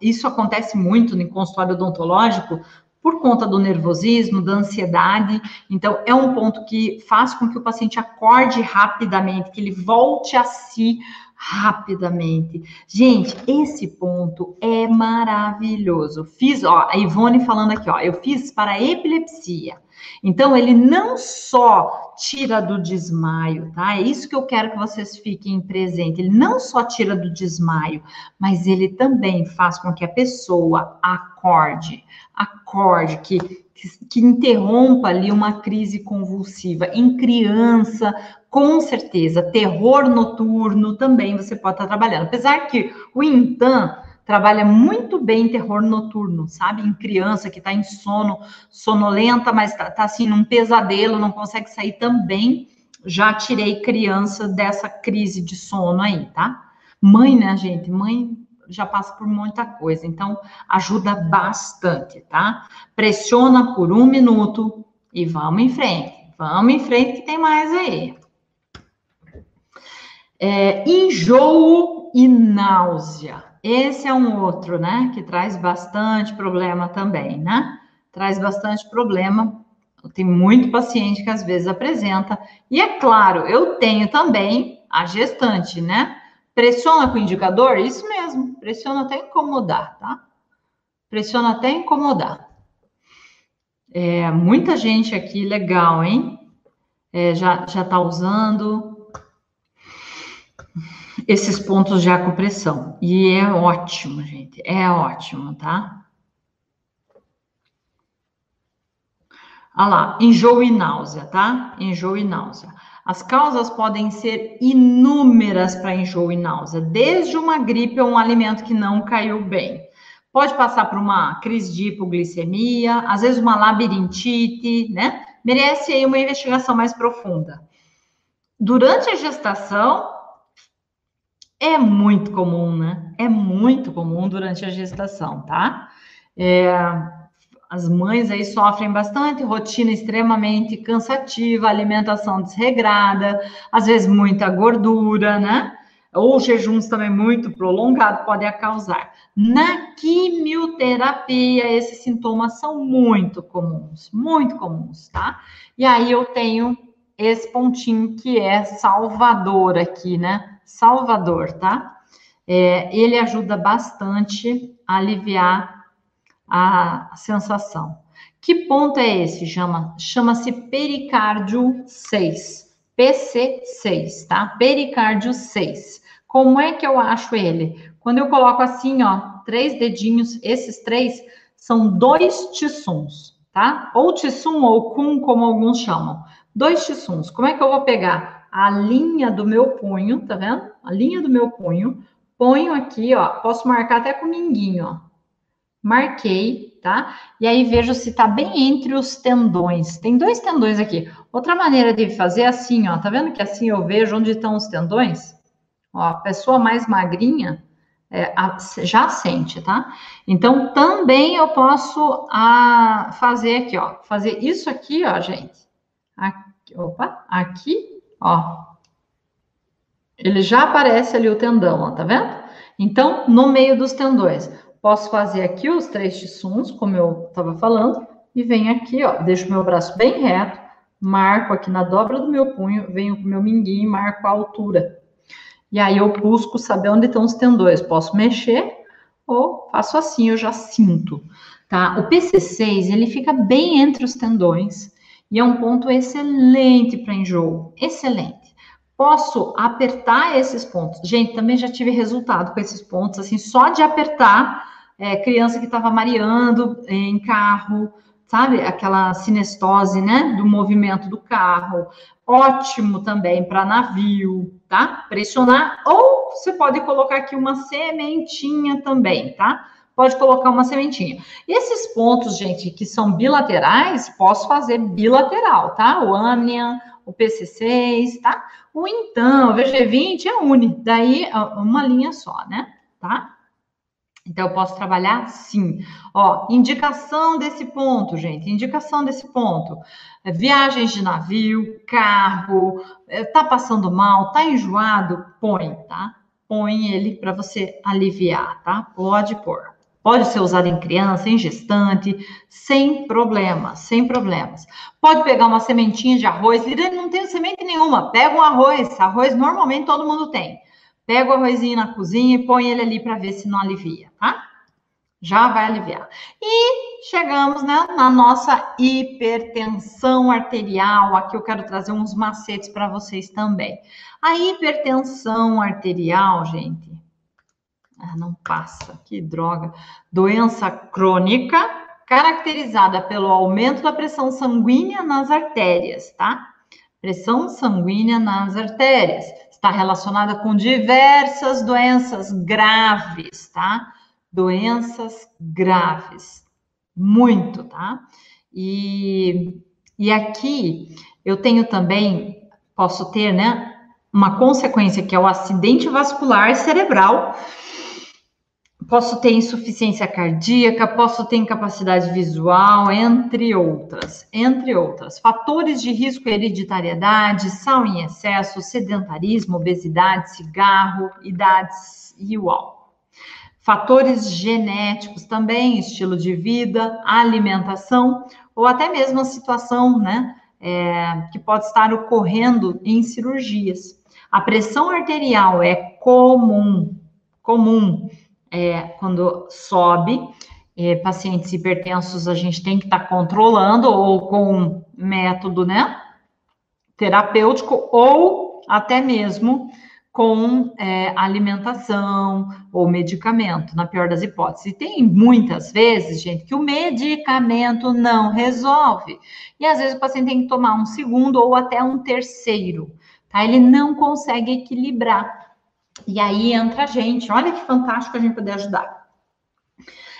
isso acontece muito no consultório odontológico por conta do nervosismo, da ansiedade. Então, é um ponto que faz com que o paciente acorde rapidamente, que ele volte a si rapidamente. Gente, esse ponto é maravilhoso. Fiz, ó, a Ivone falando aqui, ó, eu fiz para epilepsia. Então, ele não só tira do desmaio, tá? É isso que eu quero que vocês fiquem presentes. Ele não só tira do desmaio, mas ele também faz com que a pessoa acorde, acorde, que, que, interrompa ali uma crise convulsiva. Em criança, com certeza, terror noturno também você pode estar trabalhando. Apesar que o Intan trabalha muito bem terror noturno, sabe? Em criança que está em sono, sonolenta, mas está tá, assim num pesadelo, não consegue sair também. Já tirei criança dessa crise de sono aí, tá? Mãe, né, gente? Mãe já passa por muita coisa, então ajuda bastante, tá? Pressiona por um minuto e vamos em frente. Vamos em frente que tem mais aí. É, enjoo e náusea. Esse é um outro, né? Que traz bastante problema também, né? Traz bastante problema. Tem muito paciente que às vezes apresenta. E é claro, eu tenho também a gestante, né? Pressiona com o indicador? Isso mesmo, pressiona até incomodar, tá? Pressiona até incomodar. É, muita gente aqui, legal, hein? É, já, já tá usando esses pontos de acupressão. E é ótimo, gente. É ótimo, tá? Olha lá, enjoo e náusea, tá? Enjoo e náusea. As causas podem ser inúmeras para enjoo e náusea, desde uma gripe ou um alimento que não caiu bem. Pode passar por uma crise de hipoglicemia, às vezes uma labirintite, né? Merece aí uma investigação mais profunda. Durante a gestação, é muito comum, né? É muito comum durante a gestação, tá? É, as mães aí sofrem bastante, rotina extremamente cansativa, alimentação desregrada, às vezes muita gordura, né? Ou jejuns também muito prolongados podem causar. Na quimioterapia, esses sintomas são muito comuns, muito comuns, tá? E aí eu tenho esse pontinho que é salvador aqui, né? Salvador, tá? É, ele ajuda bastante a aliviar a sensação. Que ponto é esse? Chama, chama-se pericárdio 6. PC6, tá? Pericárdio 6. Como é que eu acho ele? Quando eu coloco assim, ó, três dedinhos, esses três são dois tissuns, tá? Ou tissum ou cum, como alguns chamam. Dois tissuns. Como é que eu vou pegar? a linha do meu punho, tá vendo? A linha do meu punho, ponho aqui, ó, posso marcar até com minguinho, ó. Marquei, tá? E aí vejo se tá bem entre os tendões. Tem dois tendões aqui. Outra maneira de fazer é assim, ó, tá vendo que assim eu vejo onde estão os tendões? Ó, a pessoa mais magrinha é, já sente, tá? Então, também eu posso a, fazer aqui, ó, fazer isso aqui, ó, gente. Aqui, opa, aqui Ó. Ele já aparece ali o tendão, ó, tá vendo? Então, no meio dos tendões, posso fazer aqui os três tissuns, como eu estava falando, e venho aqui, ó, deixo meu braço bem reto, marco aqui na dobra do meu punho, venho com o meu minguinho e marco a altura. E aí eu busco saber onde estão os tendões. Posso mexer ou faço assim, eu já sinto, tá? O PC6, ele fica bem entre os tendões e é um ponto excelente para enjoo, excelente. Posso apertar esses pontos. Gente, também já tive resultado com esses pontos, assim, só de apertar, é, criança que estava mareando em carro, sabe? Aquela sinestose, né? Do movimento do carro. Ótimo também para navio, tá? Pressionar. Ou você pode colocar aqui uma sementinha também, tá? Pode colocar uma sementinha. Esses pontos, gente, que são bilaterais, posso fazer bilateral, tá? O Amnian, o PC6, tá? O então, o VG20 é uni, daí uma linha só, né? Tá? Então, eu posso trabalhar sim. Ó, indicação desse ponto, gente, indicação desse ponto. É, viagens de navio, carro, é, tá passando mal, tá enjoado, põe, tá? Põe ele para você aliviar, tá? Pode pôr. Pode ser usado em criança, em gestante, sem problemas, sem problemas. Pode pegar uma sementinha de arroz, Lirane não tem semente nenhuma, pega um arroz, arroz normalmente todo mundo tem. Pega o arrozinho na cozinha e põe ele ali para ver se não alivia, tá? Já vai aliviar. E chegamos né, na nossa hipertensão arterial. Aqui eu quero trazer uns macetes para vocês também. A hipertensão arterial, gente, ah, não passa, que droga. Doença crônica caracterizada pelo aumento da pressão sanguínea nas artérias, tá? Pressão sanguínea nas artérias está relacionada com diversas doenças graves, tá? Doenças graves, muito, tá? E, e aqui eu tenho também, posso ter, né, uma consequência que é o acidente vascular cerebral posso ter insuficiência cardíaca, posso ter incapacidade visual, entre outras, entre outras. Fatores de risco hereditariedade, sal em excesso, sedentarismo, obesidade, cigarro, idades e o. Fatores genéticos também, estilo de vida, alimentação, ou até mesmo a situação, né, é, que pode estar ocorrendo em cirurgias. A pressão arterial é comum, comum é, quando sobe, é, pacientes hipertensos a gente tem que estar tá controlando ou com método, né, terapêutico ou até mesmo com é, alimentação ou medicamento, na pior das hipóteses. E tem muitas vezes, gente, que o medicamento não resolve. E às vezes o paciente tem que tomar um segundo ou até um terceiro, tá? Ele não consegue equilibrar. E aí entra a gente, olha que fantástico a gente poder ajudar.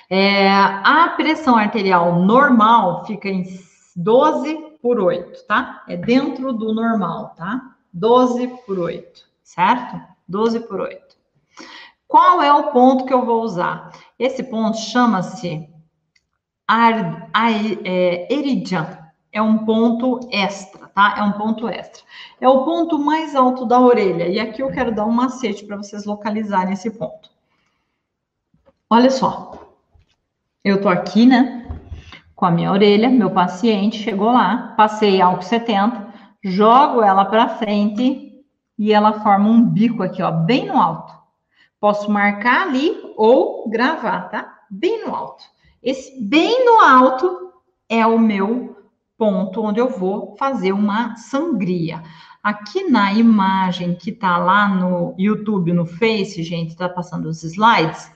É, a pressão arterial normal fica em 12 por 8, tá? É dentro do normal, tá? 12 por 8, certo? 12 por 8. Qual é o ponto que eu vou usar? Esse ponto chama-se é, Eridian. É um ponto extra tá? É um ponto extra. É o ponto mais alto da orelha. E aqui eu quero dar um macete para vocês localizarem esse ponto. Olha só. Eu tô aqui, né? Com a minha orelha, meu paciente chegou lá, passei álcool 70, jogo ela para frente e ela forma um bico aqui, ó, bem no alto. Posso marcar ali ou gravar, tá? Bem no alto. Esse bem no alto é o meu ponto onde eu vou fazer uma sangria. Aqui na imagem que tá lá no YouTube, no Face, gente, tá passando os slides,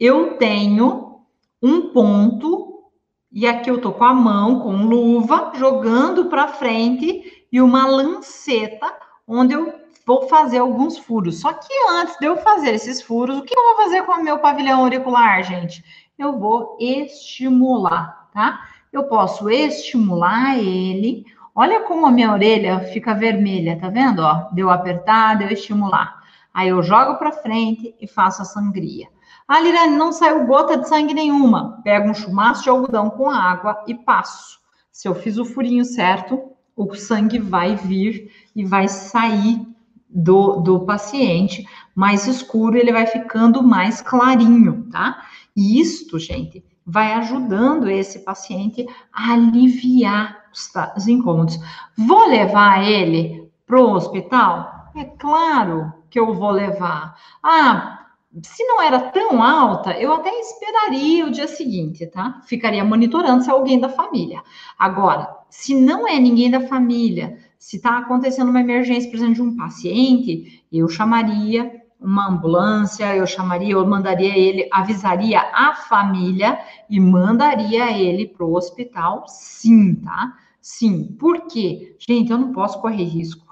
eu tenho um ponto e aqui eu tô com a mão com luva jogando para frente e uma lanceta onde eu vou fazer alguns furos. Só que antes de eu fazer esses furos, o que eu vou fazer com o meu pavilhão auricular, gente? Eu vou estimular, tá? Eu posso estimular ele. Olha como a minha orelha fica vermelha, tá vendo? Ó, deu apertar, deu estimular. Aí eu jogo para frente e faço a sangria. Ah, Lirane, não saiu gota de sangue nenhuma. Pego um chumaço de algodão com água e passo. Se eu fiz o furinho certo, o sangue vai vir e vai sair do, do paciente mais escuro, ele vai ficando mais clarinho, tá? E isto, gente, vai ajudando esse paciente a aliviar os, incômodos. Vou levar ele para o hospital? É claro que eu vou levar. Ah, se não era tão alta, eu até esperaria o dia seguinte, tá? Ficaria monitorando se é alguém da família. Agora, se não é ninguém da família, se está acontecendo uma emergência, por exemplo, de um paciente, eu chamaria uma ambulância, eu chamaria, eu mandaria ele, avisaria a família e mandaria ele para o hospital, sim, tá? Sim. Por quê? Gente, eu não posso correr risco.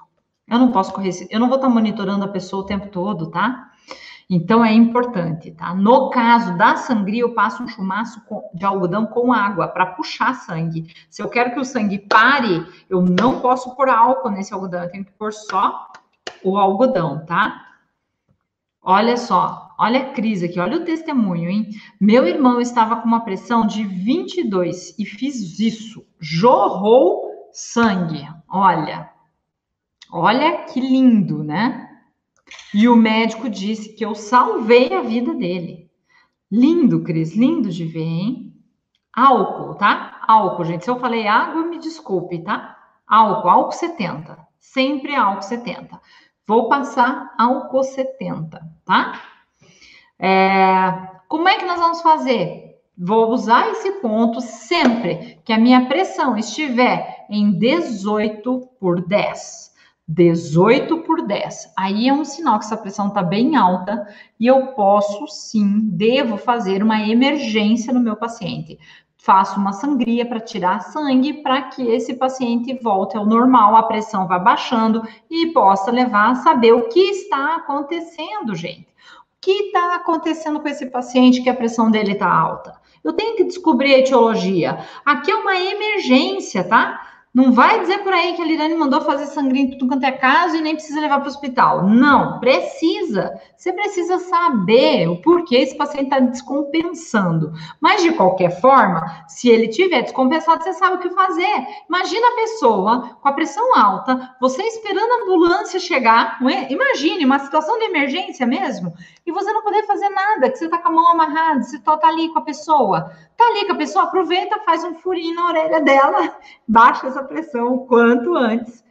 Eu não posso correr, eu não vou estar monitorando a pessoa o tempo todo, tá? Então é importante, tá? No caso da sangria, eu passo um chumaço de algodão com água para puxar sangue. Se eu quero que o sangue pare, eu não posso pôr álcool nesse algodão, eu tenho que pôr só o algodão, tá? Olha só, olha a crise aqui, olha o testemunho, hein? Meu irmão estava com uma pressão de 22 e fiz isso, jorrou sangue. Olha, olha que lindo, né? E o médico disse que eu salvei a vida dele. Lindo, Cris, lindo de ver, hein? Álcool, tá? Álcool, gente. Se eu falei água, me desculpe, tá? Álcool, álcool 70. Sempre álcool 70. Vou passar álcool 70, tá? É, como é que nós vamos fazer? Vou usar esse ponto sempre que a minha pressão estiver em 18 por 10. 18 por 10. Aí é um sinal que essa pressão está bem alta e eu posso sim, devo fazer uma emergência no meu paciente. Faço uma sangria para tirar sangue para que esse paciente volte ao normal, a pressão vá baixando e possa levar a saber o que está acontecendo, gente. O que está acontecendo com esse paciente que a pressão dele está alta? Eu tenho que descobrir a etiologia. Aqui é uma emergência, tá? Não vai dizer por aí que a Lirane mandou fazer sangria em tudo quanto é caso e nem precisa levar para o hospital. Não, precisa. Você precisa saber o porquê esse paciente está descompensando. Mas, de qualquer forma, se ele tiver descompensado, você sabe o que fazer. Imagina a pessoa com a pressão alta, você esperando a ambulância chegar. É? Imagine uma situação de emergência mesmo, e você não poder fazer nada, que você está com a mão amarrada, você está ali com a pessoa. Está ali com a pessoa, aproveita, faz um furinho na orelha dela, baixa essa pressão o quanto antes.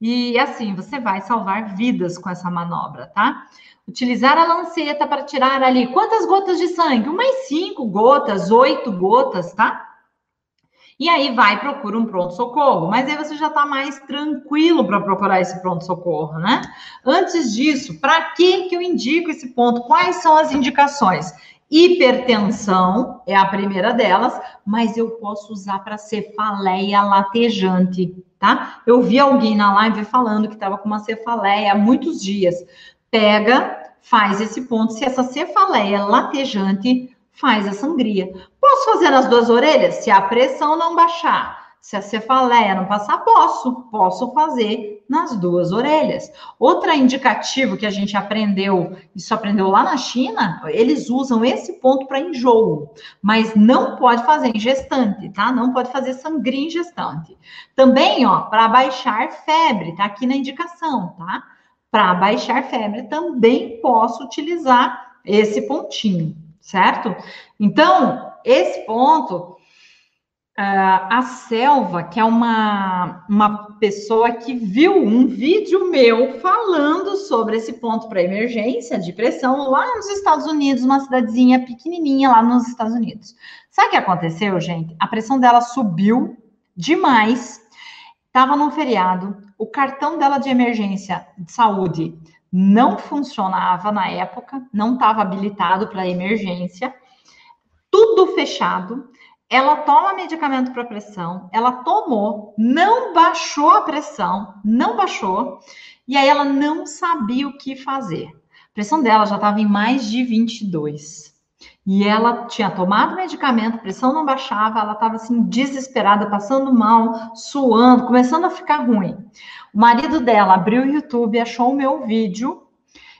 E assim, você vai salvar vidas com essa manobra, tá? Utilizar a lanceta para tirar ali quantas gotas de sangue? Umas cinco gotas, oito gotas, tá? E aí vai procura um pronto-socorro, mas aí você já está mais tranquilo para procurar esse pronto-socorro, né? Antes disso, para que que eu indico esse ponto? Quais são as indicações? Hipertensão é a primeira delas, mas eu posso usar para cefaleia latejante, tá? Eu vi alguém na live falando que estava com uma cefaleia há muitos dias. Pega, faz esse ponto. Se essa cefaleia latejante, faz a sangria. Posso fazer nas duas orelhas? Se a pressão não baixar. Se a cefaleia não passar, posso. Posso fazer nas duas orelhas. Outra indicativo que a gente aprendeu, isso aprendeu lá na China, eles usam esse ponto para enjoo, mas não pode fazer em gestante, tá? Não pode fazer sangria em gestante. Também, ó, para baixar febre, tá aqui na indicação, tá? Para baixar febre, também posso utilizar esse pontinho, certo? Então, esse ponto a Selva, que é uma, uma pessoa que viu um vídeo meu falando sobre esse ponto para emergência de pressão lá nos Estados Unidos, uma cidadezinha pequenininha lá nos Estados Unidos. Sabe o que aconteceu, gente? A pressão dela subiu demais, estava num feriado, o cartão dela de emergência de saúde não funcionava na época, não estava habilitado para emergência, tudo fechado ela toma medicamento para pressão, ela tomou, não baixou a pressão, não baixou, e aí ela não sabia o que fazer. A pressão dela já estava em mais de 22. E ela tinha tomado medicamento, pressão não baixava, ela estava assim desesperada, passando mal, suando, começando a ficar ruim. O marido dela abriu o YouTube, achou o meu vídeo,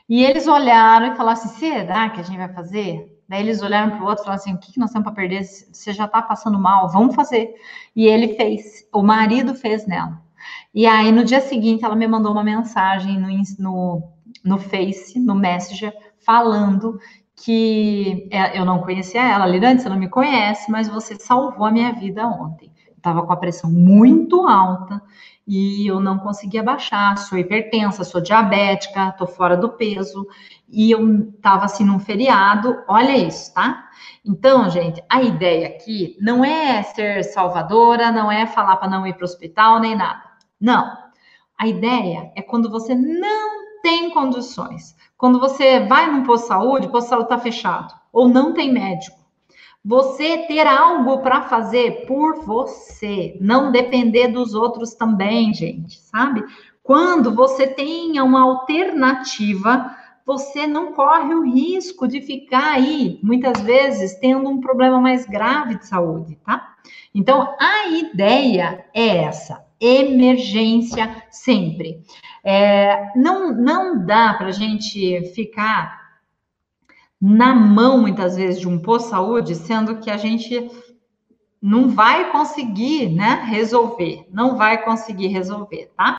e eles olharam e falaram assim: será que a gente vai fazer? Daí eles olharam para o outro e falaram assim: o que, que nós temos para perder? Você já está passando mal, vamos fazer. E ele fez, o marido fez nela. E aí no dia seguinte ela me mandou uma mensagem no, no, no Face, no Messenger, falando que é, eu não conhecia ela, Lirante, você não me conhece, mas você salvou a minha vida ontem. Estava com a pressão muito alta e eu não conseguia baixar. Sou hipertensa, sou diabética, tô fora do peso e eu tava assim num feriado. Olha isso, tá? Então, gente, a ideia aqui não é ser salvadora, não é falar para não ir para o hospital nem nada. Não. A ideia é quando você não tem condições. Quando você vai num posto de saúde, o posto de saúde está fechado ou não tem médico você ter algo para fazer por você, não depender dos outros também, gente, sabe? Quando você tenha uma alternativa você não corre o risco de ficar aí, muitas vezes, tendo um problema mais grave de saúde, tá? Então, a ideia é essa: emergência sempre. É, não, não dá para a gente ficar na mão, muitas vezes, de um posto saúde, sendo que a gente não vai conseguir, né, resolver, não vai conseguir resolver, tá?